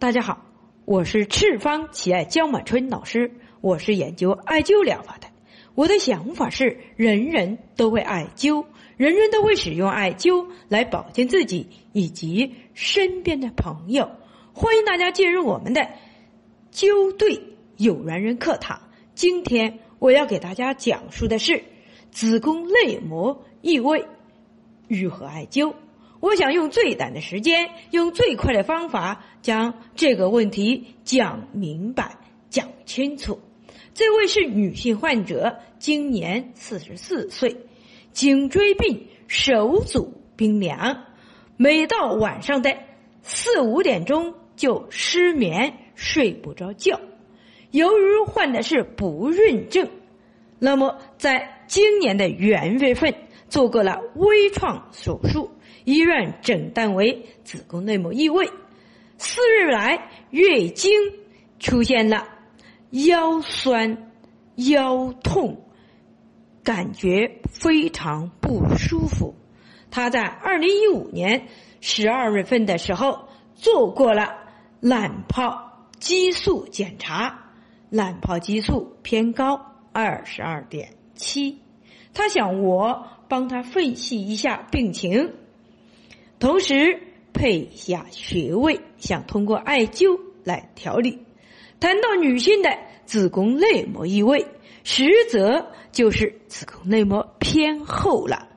大家好，我是赤方奇爱江满春老师，我是研究艾灸疗法的。我的想法是，人人都会艾灸，人人都会使用艾灸来保健自己以及身边的朋友。欢迎大家进入我们的灸对有缘人课堂。今天我要给大家讲述的是子宫内膜异位如何艾灸。我想用最短的时间，用最快的方法将这个问题讲明白、讲清楚。这位是女性患者，今年四十四岁，颈椎病，手足冰凉，每到晚上的四五点钟就失眠，睡不着觉。由于患的是不孕症，那么在今年的元月份做过了微创手术。医院诊断为子宫内膜异位，四日来月经出现了腰酸、腰痛，感觉非常不舒服。她在二零一五年十二月份的时候做过了卵泡激素检查，卵泡激素偏高二十二点七。她想我帮她分析一下病情。同时配下穴位，想通过艾灸来调理。谈到女性的子宫内膜异位，实则就是子宫内膜偏厚了。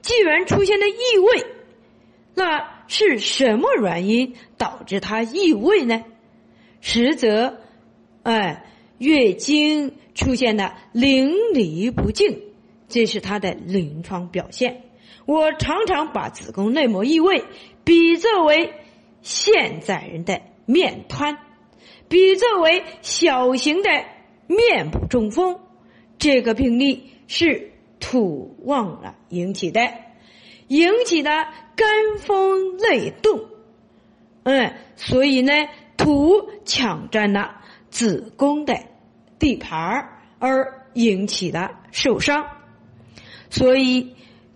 既然出现了异位，那是什么原因导致它异位呢？实则，哎，月经出现了淋漓不尽，这是它的临床表现。我常常把子宫内膜异位比作为现在人的面瘫，比作为小型的面部中风。这个病例是土旺了引起的，引起的肝风内动。嗯，所以呢，土抢占了子宫的地盘而引起的受伤。所以。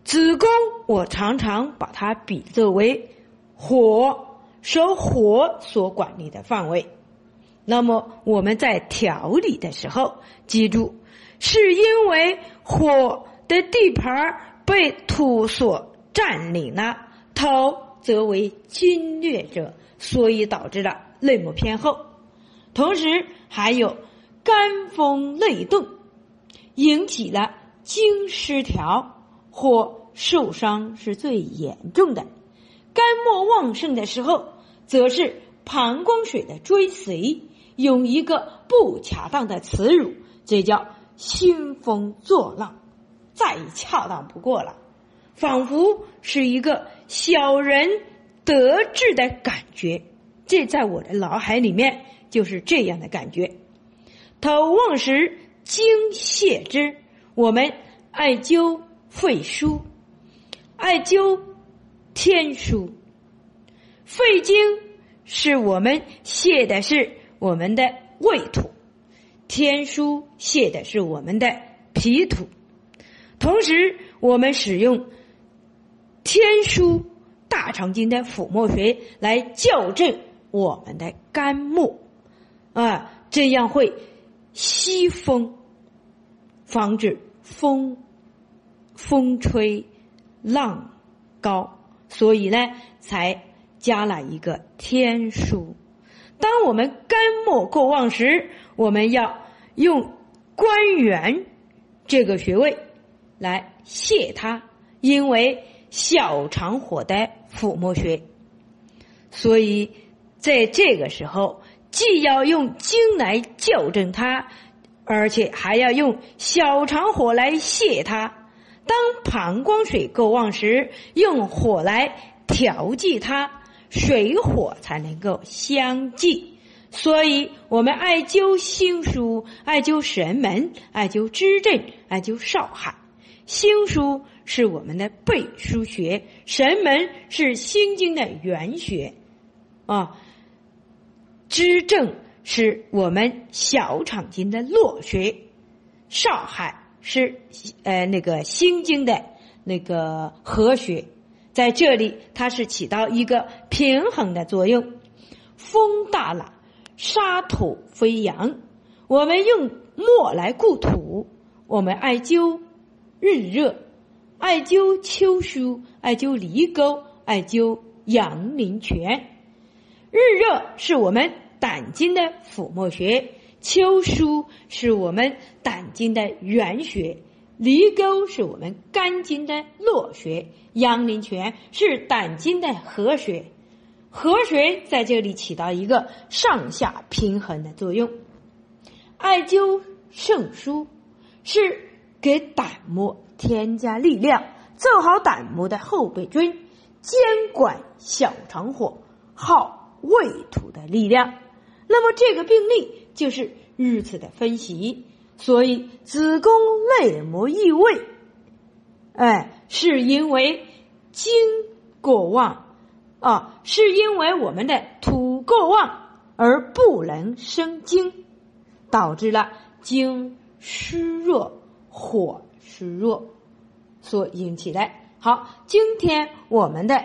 子宫，我常常把它比作为火，受火所管理的范围。那么我们在调理的时候，记住，是因为火的地盘被土所占领了，土则为侵略者，所以导致了内膜偏厚。同时还有肝风内动，引起了经失调。或受伤是最严重的，肝脉旺盛的时候，则是膀胱水的追随，用一个不恰当的词语，这叫兴风作浪，再恰当不过了，仿佛是一个小人得志的感觉，这在我的脑海里面就是这样的感觉。头旺时精泄之，我们艾灸。肺腧，艾灸天枢。肺经是我们泄的是我们的胃土，天枢泄的是我们的脾土。同时，我们使用天枢大肠经的腹膜穴来校正我们的肝木，啊，这样会吸风，防止风。风吹浪高，所以呢，才加了一个天枢。当我们肝末过旺时，我们要用关元这个穴位来泻它，因为小肠火的腹膜穴。所以在这个时候，既要用经来校正它，而且还要用小肠火来泻它。当膀胱水够旺时，用火来调剂它，水火才能够相济。所以，我们艾灸心腧、艾灸神门、艾灸支正、艾灸少海。心腧是我们的背腧穴，神门是心经的原穴，啊，支正是我们小肠经的络穴，少海。是呃那个心经的那个合穴，在这里它是起到一个平衡的作用。风大了，沙土飞扬。我们用墨来固土。我们艾灸日热，艾灸秋疏，艾灸离沟，艾灸阳陵泉。日热是我们胆经的腹膜穴，秋疏是我们胆经的原穴，离沟是我们肝经的络穴，阳陵泉是胆经的合穴。合穴在这里起到一个上下平衡的作用。艾灸肾腧是给胆膜添加力量，做好胆膜的后备军，监管小肠火，耗胃土的力量。那么这个病例就是如此的分析。所以子宫内膜异位，哎，是因为精过旺啊，是因为我们的土过旺而不能生精。导致了精虚弱、火虚弱所引起的。好，今天我们的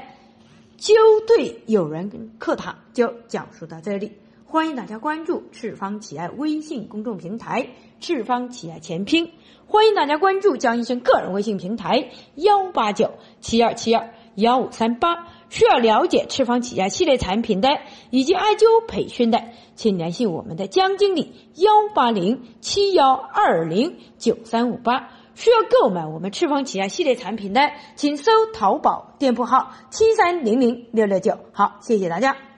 灸对友人课堂就讲述到这里。欢迎大家关注赤方企业微信公众平台“赤方企业全拼”，欢迎大家关注江医生个人微信平台幺八九七二七二幺五三八。需要了解赤方企业系列产品的以及艾灸培训的，请联系我们的江经理幺八零七幺二零九三五八。需要购买我们赤方企业系列产品的，请搜淘宝店铺号七三零零六六九。好，谢谢大家。